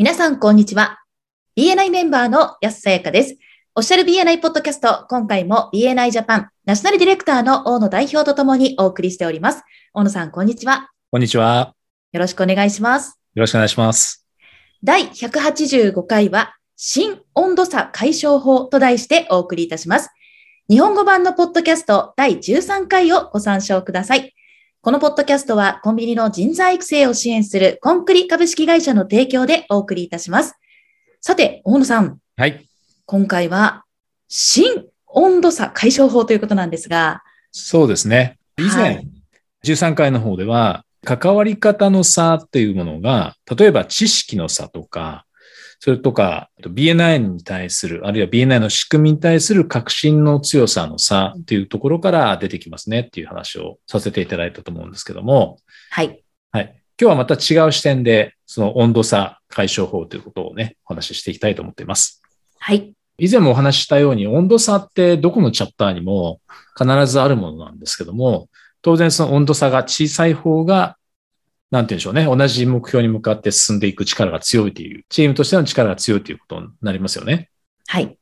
皆さん、こんにちは。BNI メンバーの安さやかです。オフィシャル BNI ポッドキャスト、今回も BNI ジャパンナショナルディレクターの大野代表とともにお送りしております。大野さん、こんにちは。こんにちは。よろしくお願いします。よろしくお願いします。第185回は、新温度差解消法と題してお送りいたします。日本語版のポッドキャスト第13回をご参照ください。このポッドキャストはコンビニの人材育成を支援するコンクリ株式会社の提供でお送りいたします。さて、大野さん。はい。今回は、新温度差解消法ということなんですが。そうですね。以前、はい13回の方では、関わり方の差っていうものが、例えば知識の差とか、それとか、BNI に対する、あるいは BNI の仕組みに対する革新の強さの差っていうところから出てきますねっていう話をさせていただいたと思うんですけども、はい。はい。今日はまた違う視点で、その温度差解消法ということをね、お話ししていきたいと思っています。はい。以前もお話ししたように温度差ってどこのチャプターにも必ずあるものなんですけども、当然その温度差が小さい方が、なんて言うんでしょうね、同じ目標に向かって進んでいく力が強いという、チームとしての力が強いということになりますよね。はい。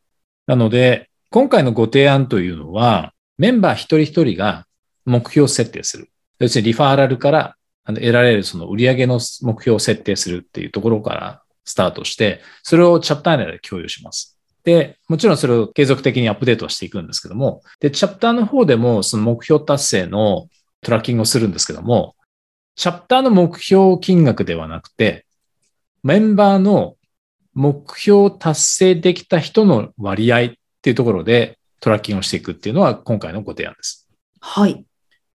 なので、今回のご提案というのは、メンバー一人一人が目標設定する。要するにリファーラルから得られるその売上の目標を設定するっていうところからスタートして、それをチャプター内で共有します。で、もちろんそれを継続的にアップデートはしていくんですけども、で、チャプターの方でもその目標達成のトラッキングをするんですけども、チャプターの目標金額ではなくて、メンバーの目標を達成できた人の割合っていうところでトラッキングをしていくっていうのは今回のご提案です。はい。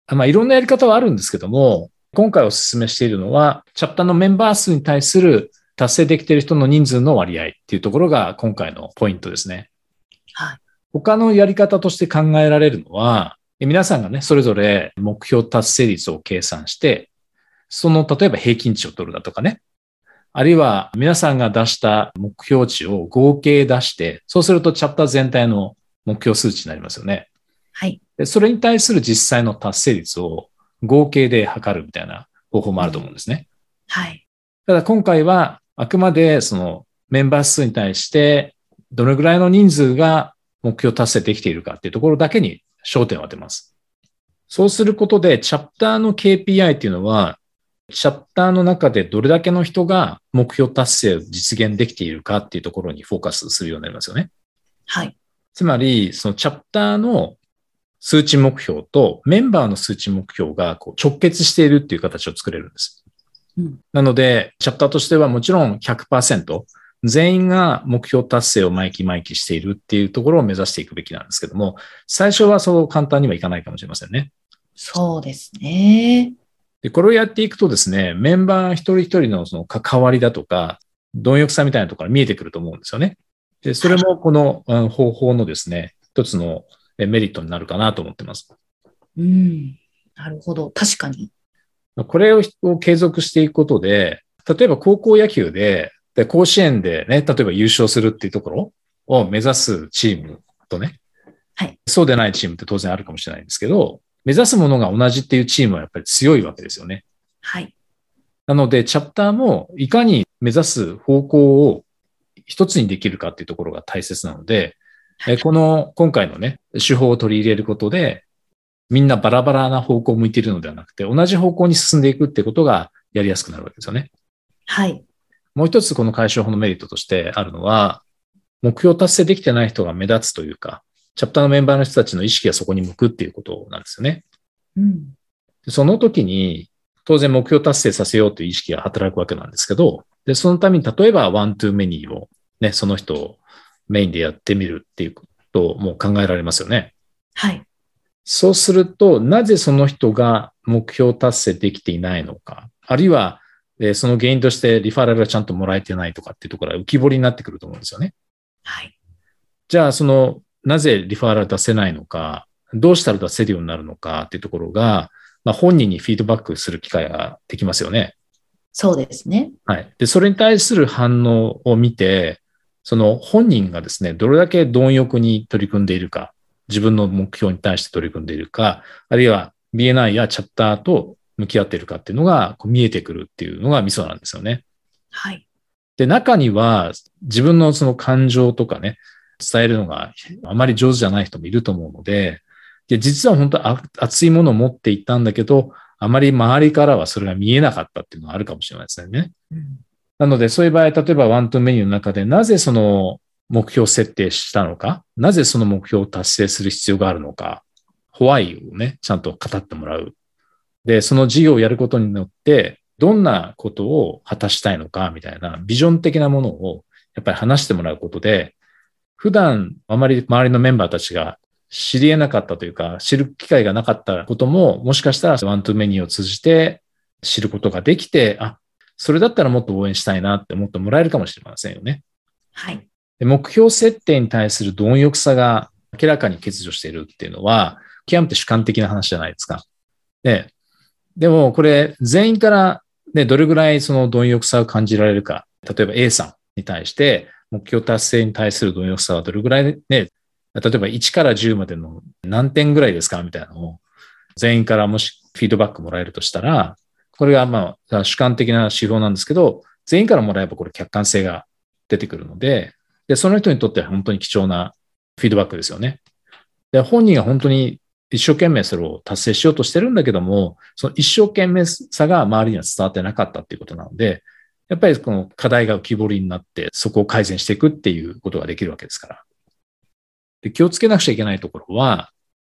あまあ、いろんなやり方はあるんですけども、今回お勧めしているのは、チャプターのメンバー数に対する達成できている人の人数の割合っていうところが今回のポイントですね。はい。他のやり方として考えられるのは、皆さんがね、それぞれ目標達成率を計算して、その例えば平均値を取るだとかね。あるいは皆さんが出した目標値を合計出して、そうするとチャプター全体の目標数値になりますよね。はい。でそれに対する実際の達成率を合計で測るみたいな方法もあると思うんですね。はい。ただ今回はあくまでそのメンバー数に対してどのぐらいの人数が目標達成できているかっていうところだけに焦点を当てます。そうすることでチャプターの KPI っていうのはチャプターの中でどれだけの人が目標達成を実現できているかっていうところにフォーカスするようになりますよね。はい。つまり、そのチャプターの数値目標とメンバーの数値目標がこう直結しているっていう形を作れるんです。うん。なので、チャプターとしてはもちろん100%全員が目標達成を毎期毎期しているっていうところを目指していくべきなんですけども、最初はそう簡単にはいかないかもしれませんね。そうですね。で、これをやっていくとですね、メンバー一人一人のその関わりだとか、貪欲さみたいなところが見えてくると思うんですよね。で、それもこのうん方法のですね、一つのえメリットになるかなと思ってます。うん。なるほど。確かに。これをを継続していくことで、例えば高校野球で、で甲子園でね、例えば優勝するっていうところを目指すチームとね、はいそうでないチームって当然あるかもしれないんですけど、目指すものが同じっていうチームはやっぱり強いわけですよね。はい。なので、チャプターもいかに目指す方向を一つにできるかっていうところが大切なので、えこの今回のね、手法を取り入れることで、みんなバラバラな方向を向いているのではなくて、同じ方向に進んでいくってことがやりやすくなるわけですよね。はい。もう一つこの解消法のメリットとしてあるのは、目標達成できてない人が目立つというか、チャプターのメンバーの人たちの意識がそこに向くっていうことなんですよね。うん。でその時に、当然目標達成させようという意識が働くわけなんですけど、で、そのために例えばワントゥーメニーをね、その人をメインでやってみるっていうことも考えられますよね。はい。そうすると、なぜその人が目標達成できていないのか、あるいは、えーその原因としてリファラルがちゃんともらえてないとかっていうところが浮き彫りになってくると思うんですよね。はい。じゃあ、その、なぜリファラル出せないのか、どうしたら出せるようになるのかっていうところが、まあ、本人にフィードバックする機会ができますよね。そうですね。はい。で、それに対する反応を見て、その本人がですね、どれだけ貪欲に取り組んでいるか、自分の目標に対して取り組んでいるか、あるいは BNI やチャプターと向き合っているかっていうのがこう見えてくるっていうのがミソなんですよね。はい。で、中には自分のその感情とかね、伝えるのがあまり上手じゃない人もいると思うので、で実は本当熱いものを持っていったんだけど、あまり周りからはそれが見えなかったっていうのはあるかもしれないですね。うん、なので、そういう場合、例えばワントゥーメニューの中でなぜその目標設定したのか、なぜその目標を達成する必要があるのか、ホワイをね、ちゃんと語ってもらう。で、その事業をやることによって、どんなことを果たしたいのか、みたいなビジョン的なものをやっぱり話してもらうことで、普段あまり周りのメンバーたちが知り得なかったというか、知る機会がなかったことも、もしかしたらワントゥーメニューを通じて知ることができて、あ、それだったらもっと応援したいなって思ってもらえるかもしれませんよね。はい。目標設定に対する貪欲さが明らかに欠如しているっていうのは、極めて主観的な話じゃないですか。で、でもこれ全員からね、どれぐらいその貪欲さを感じられるか。例えば A さんに対して目標達成に対する貪欲さはどれぐらいね、例えば1から10までの何点ぐらいですか？みたいなのを全員からもしフィードバックもらえるとしたら、これがまあ主観的な指標なんですけど、全員からもらえばこれ客観性が出てくるので、で、その人にとっては本当に貴重なフィードバックですよね。で、本人が本当に一生懸命それを達成しようとしてるんだけども、その一生懸命さが周りには伝わってなかったっていうことなので、やっぱりこの課題が浮き彫りになって、そこを改善していくっていうことができるわけですから。で気をつけなくちゃいけないところは、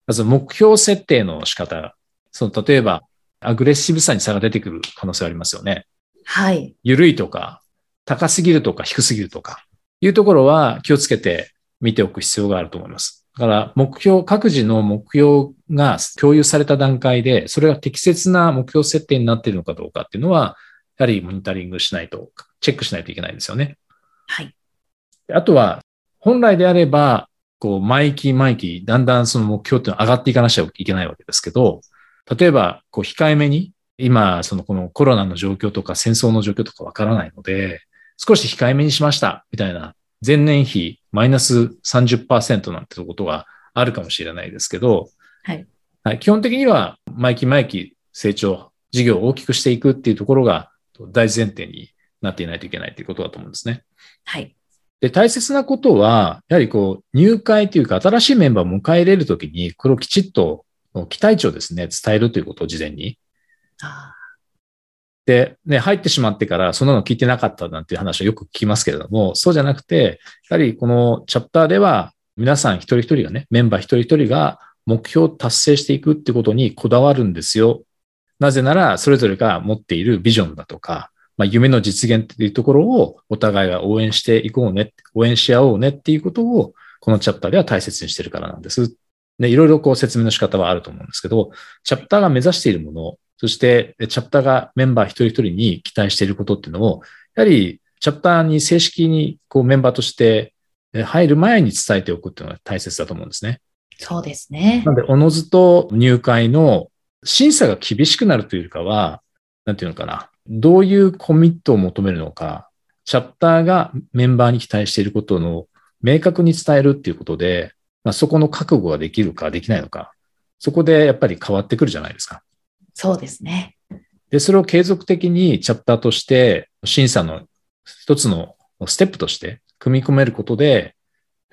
まず目標設定の仕方。その、例えば、アグレッシブさに差が出てくる可能性ありますよね。はい。緩いとか、高すぎるとか低すぎるとか、いうところは気をつけて見ておく必要があると思います。だから、目標、各自の目標が共有された段階で、それが適切な目標設定になっているのかどうかっていうのは、やはりモニタリングしないと、チェックしないといけないんですよね。はい。あとは、本来であれば、こう、毎期毎期、だんだんその目標っていうのは上がっていかなきゃいけないわけですけど、例えば、こう、控えめに、今、そのこのコロナの状況とか戦争の状況とかわからないので、少し控えめにしました、みたいな、前年比マイナス30%なんてことがあるかもしれないですけど、はい。はい、基本的には、毎期毎期成長、事業を大きくしていくっていうところが大前提になっていないといけないということだと思うんですね。はい。で、大切なことは、やはりこう、入会というか、新しいメンバーを迎え入れるときに、これをきちっと、期待値をですね、伝えるということを事前に。で、ね、入ってしまってから、そんなの聞いてなかったなんていう話はよく聞きますけれども、そうじゃなくて、やはりこのチャプターでは、皆さん一人一人がね、メンバー一人一人が目標を達成していくってことにこだわるんですよ。なぜなら、それぞれが持っているビジョンだとか、まあ、夢の実現っていうところをお互いが応援していこうね、応援し合おうねっていうことを、このチャプターでは大切にしてるからなんです。で、いろいろこう説明の仕方はあると思うんですけど、チャプターが目指しているもの、そしてチャプターがメンバー一人一人に期待していることっていうのを、やはりチャプターに正式にこうメンバーとして入る前に伝えておくっていうのが大切だと思うんですね。そうですね。なので、おのずと入会の審査が厳しくなるというかは、なんていうのかな。どういうコミットを求めるのか、チャプターがメンバーに期待していることの明確に伝えるっていうことで、まあ、そこの覚悟ができるかできないのか、そこでやっぱり変わってくるじゃないですか。そうですね。で、それを継続的にチャプターとして審査の一つのステップとして組み込めることで、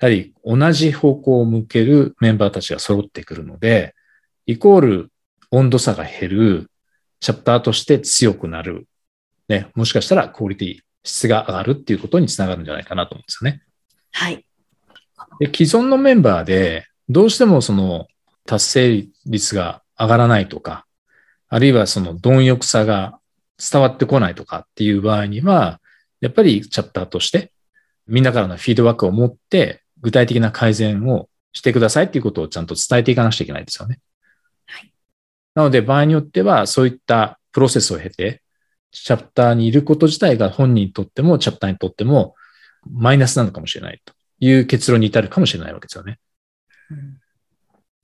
やはり同じ方向を向けるメンバーたちが揃ってくるので、イコール温度差が減る、チャプターとして強くなる。ね、もしかしたらクオリティ、質が上がるっていうことにつながるんじゃないかなと思うんですよね。はい。で既存のメンバーで、どうしてもその達成率が上がらないとか、あるいはその貪欲さが伝わってこないとかっていう場合には、やっぱりチャプターとしてみんなからのフィードバックを持って具体的な改善をしてくださいっていうことをちゃんと伝えていかなくちゃいけないですよね。なので場合によってはそういったプロセスを経て、チャプターにいること自体が本人にとってもチャプターにとってもマイナスなのかもしれないという結論に至るかもしれないわけですよね。うん、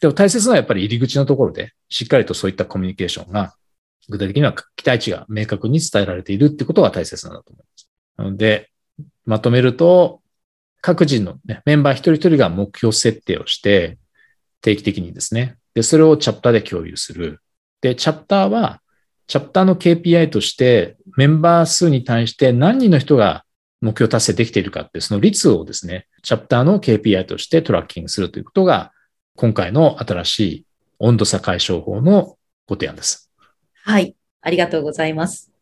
でも大切なのはやっぱり入り口のところでしっかりとそういったコミュニケーションが具体的には期待値が明確に伝えられているってことが大切なんだと思います。なので、まとめると、各人の、ね、メンバー一人一人が目標設定をして、定期的にですね、で、それをチャプターで共有する。で、チャプターは、チャプターの KPI として、メンバー数に対して何人の人が目標達成できているかって、その率をですね、チャプターの KPI としてトラッキングするということが、今回の新しい温度差解消法のご提案です。はい。ありがとうございます。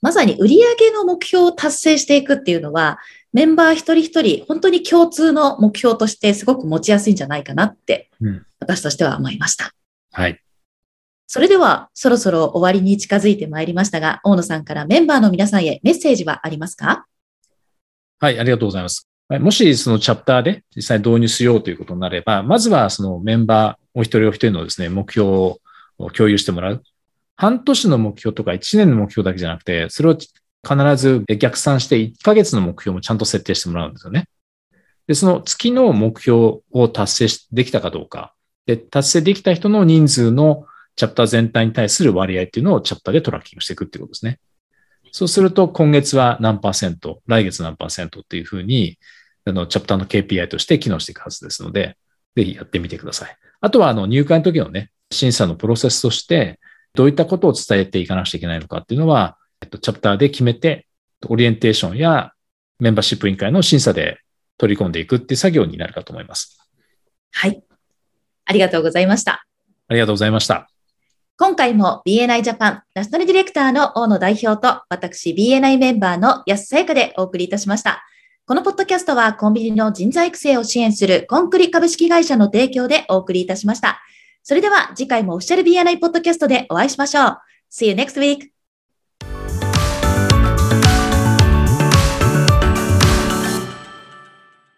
まさに売上の目標を達成していくっていうのは、メンバー一人一人、本当に共通の目標としてすごく持ちやすいんじゃないかなって、私としては思いました。はい。それでは、そろそろ終わりに近づいてまいりましたが、大野さんからメンバーの皆さんへメッセージはありますか？はい、ありがとうございます。もしそのチャプターで実際導入しようということになれば、まずはそのメンバーお一人お一人のですね、目標を共有してもらう。半年の目標とか1年の目標だけじゃなくて、それを必ず逆算して1ヶ月の目標もちゃんと設定してもらうんですよね。で、その月の目標を達成できたかどうか。で、達成できた人の人数のチャプター全体に対する割合っていうのをチャプターでトラッキングしていくっていうことですね。そうすると、今月は何パーセント、来月何パーセントっていうふうに、あの、チャプターの KPI として機能していくはずですので、ぜひやってみてください。あとは、あの、入会の時のね、審査のプロセスとして、どういったことを伝えていかなくちゃいけないのかっていうのは、えっと、チャプターで決めて、オリエンテーションやメンバーシップ委員会の審査で取り込んでいくっていう作業になるかと思います。はい。ありがとうございました。ありがとうございました。今回も BNI ジャパンナショナルディレクターの大野代表と私 BNI メンバーの安さやかでお送りいたしました。このポッドキャストはコンビニの人材育成を支援するコンクリ株式会社の提供でお送りいたしました。それでは次回もオフィシャル BNI ポッドキャストでお会いしましょう。See you next week!